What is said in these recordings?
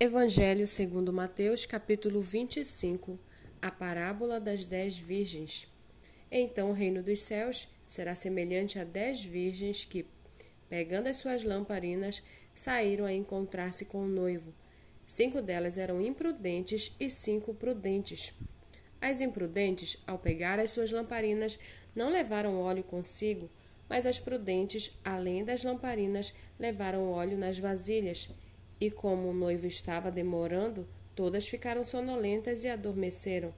Evangelho segundo Mateus, capítulo 25, a parábola das dez virgens. Então o reino dos céus será semelhante a dez virgens que, pegando as suas lamparinas, saíram a encontrar-se com o noivo. Cinco delas eram imprudentes e cinco prudentes. As imprudentes, ao pegar as suas lamparinas, não levaram óleo consigo, mas as prudentes, além das lamparinas, levaram óleo nas vasilhas. E como o noivo estava demorando, todas ficaram sonolentas e adormeceram.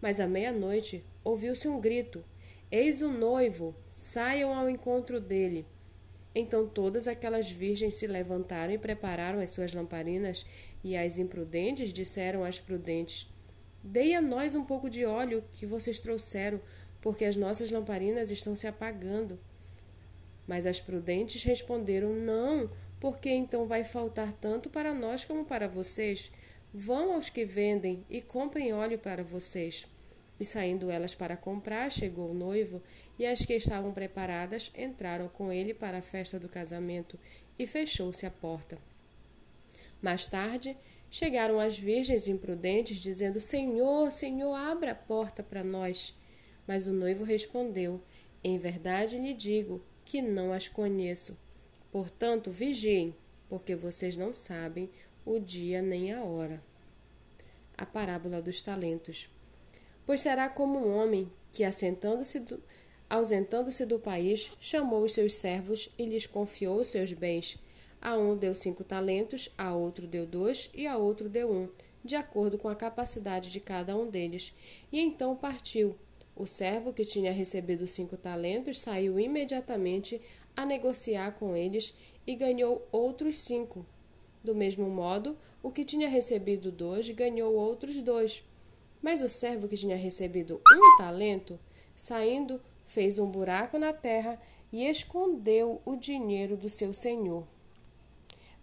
Mas à meia-noite ouviu-se um grito: Eis o noivo, saiam ao encontro dele. Então todas aquelas virgens se levantaram e prepararam as suas lamparinas, e as imprudentes disseram às prudentes: Dei a nós um pouco de óleo que vocês trouxeram, porque as nossas lamparinas estão se apagando. Mas as prudentes responderam: Não, porque então vai faltar tanto para nós como para vocês. Vão aos que vendem e comprem óleo para vocês. E saindo elas para comprar, chegou o noivo, e as que estavam preparadas entraram com ele para a festa do casamento, e fechou-se a porta. Mais tarde, chegaram as virgens imprudentes, dizendo: Senhor, Senhor, abra a porta para nós. Mas o noivo respondeu: Em verdade lhe digo que não as conheço. Portanto, vigiem, porque vocês não sabem o dia nem a hora. A parábola dos talentos. Pois será como um homem que, assentando-se do, ausentando-se do país, chamou os seus servos e lhes confiou os seus bens. A um deu cinco talentos, a outro deu dois e a outro deu um, de acordo com a capacidade de cada um deles. E então partiu. O servo que tinha recebido cinco talentos saiu imediatamente a negociar com eles e ganhou outros cinco. Do mesmo modo, o que tinha recebido dois ganhou outros dois. Mas o servo que tinha recebido um talento, saindo, fez um buraco na terra e escondeu o dinheiro do seu senhor.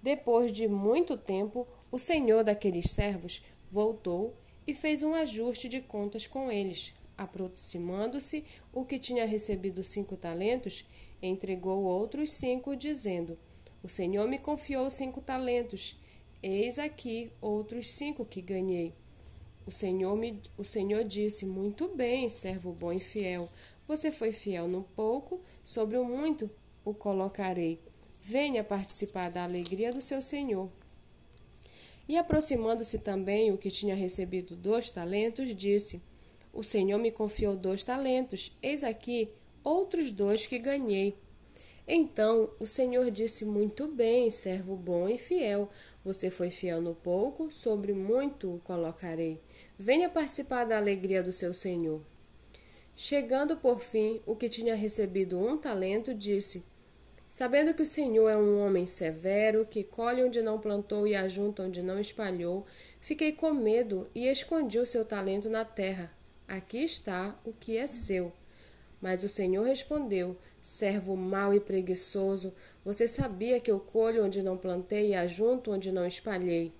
Depois de muito tempo, o senhor daqueles servos voltou e fez um ajuste de contas com eles. Aproximando-se o que tinha recebido cinco talentos, entregou outros cinco, dizendo: O Senhor me confiou cinco talentos. Eis aqui outros cinco que ganhei. O Senhor, me, o Senhor disse: Muito bem, servo bom e fiel. Você foi fiel no pouco, sobre o muito o colocarei. Venha participar da alegria do seu Senhor. E aproximando-se também o que tinha recebido dois talentos, disse: O Senhor me confiou dois talentos. Eis aqui outros dois que ganhei. Então o Senhor disse: Muito bem, servo bom e fiel. Você foi fiel no pouco, sobre muito o colocarei. Venha participar da alegria do seu Senhor. Chegando por fim, o que tinha recebido um talento disse: Sabendo que o Senhor é um homem severo, que colhe onde não plantou e ajunta onde não espalhou, fiquei com medo e escondi o seu talento na terra. Aqui está o que é seu. Mas o Senhor respondeu: Servo mau e preguiçoso, você sabia que eu colho onde não plantei e ajunto onde não espalhei.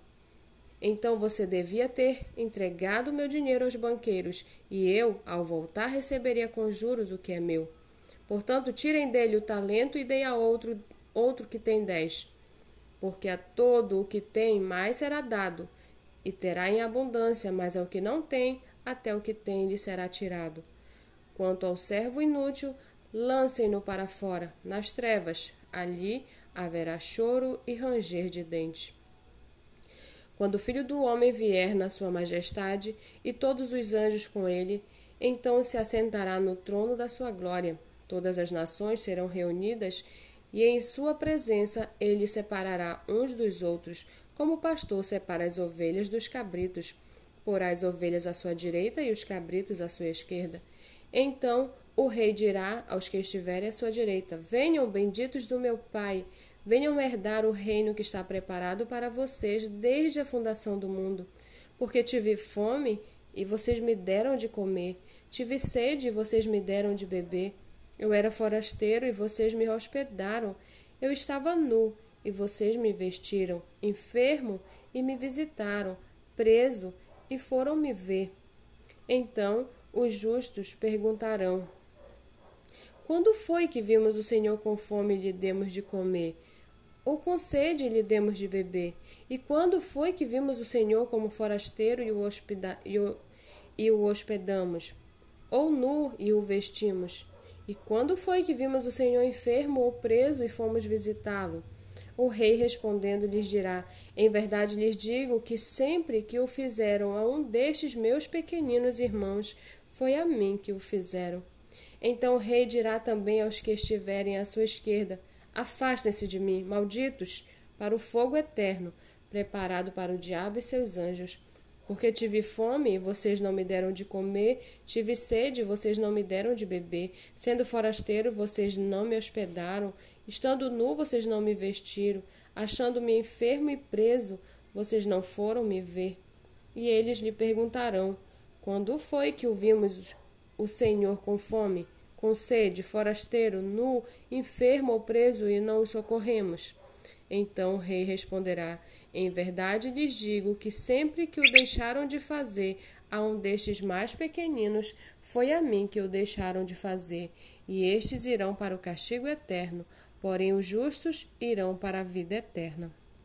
Então você devia ter entregado meu dinheiro aos banqueiros, e eu, ao voltar, receberia com juros o que é meu. Portanto, tirem dele o talento e dei a outro, outro que tem dez. Porque a todo o que tem mais será dado, e terá em abundância, mas ao que não tem, até o que tem lhe será tirado. Quanto ao servo inútil, lancem-no para fora, nas trevas. Ali haverá choro e ranger de dentes. Quando o filho do homem vier na sua majestade e todos os anjos com ele, então se assentará no trono da sua glória. Todas as nações serão reunidas e em sua presença ele separará uns dos outros, como o pastor separa as ovelhas dos cabritos. Porá as ovelhas à sua direita e os cabritos à sua esquerda. Então o rei dirá aos que estiverem à sua direita: Venham, benditos do meu Pai, venham herdar o reino que está preparado para vocês desde a fundação do mundo. Porque tive fome e vocês me deram de comer, tive sede e vocês me deram de beber. Eu era forasteiro e vocês me hospedaram. Eu estava nu e vocês me vestiram, enfermo e me visitaram, preso e foram me ver. Então os justos perguntarão: Quando foi que vimos o Senhor com fome e lhe demos de comer? Ou com sede lhe demos de beber? E quando foi que vimos o Senhor como forasteiro e o, hospeda e o, e o hospedamos? Ou nu e o vestimos? E quando foi que vimos o Senhor enfermo ou preso e fomos visitá-lo? O rei respondendo lhes dirá: Em verdade lhes digo que sempre que o fizeram a um destes meus pequeninos irmãos, foi a mim que o fizeram. Então o rei dirá também aos que estiverem à sua esquerda: Afastem-se de mim, malditos, para o fogo eterno, preparado para o diabo e seus anjos. Porque tive fome e vocês não me deram de comer, tive sede e vocês não me deram de beber, sendo forasteiro vocês não me hospedaram, estando nu vocês não me vestiram, achando-me enfermo e preso, vocês não foram me ver. E eles lhe perguntarão: Quando foi que o vimos o Senhor com fome? com sede, forasteiro, nu, enfermo ou preso, e não os socorremos? Então o rei responderá: Em verdade lhes digo que sempre que o deixaram de fazer a um destes mais pequeninos, foi a mim que o deixaram de fazer, e estes irão para o castigo eterno, porém os justos irão para a vida eterna.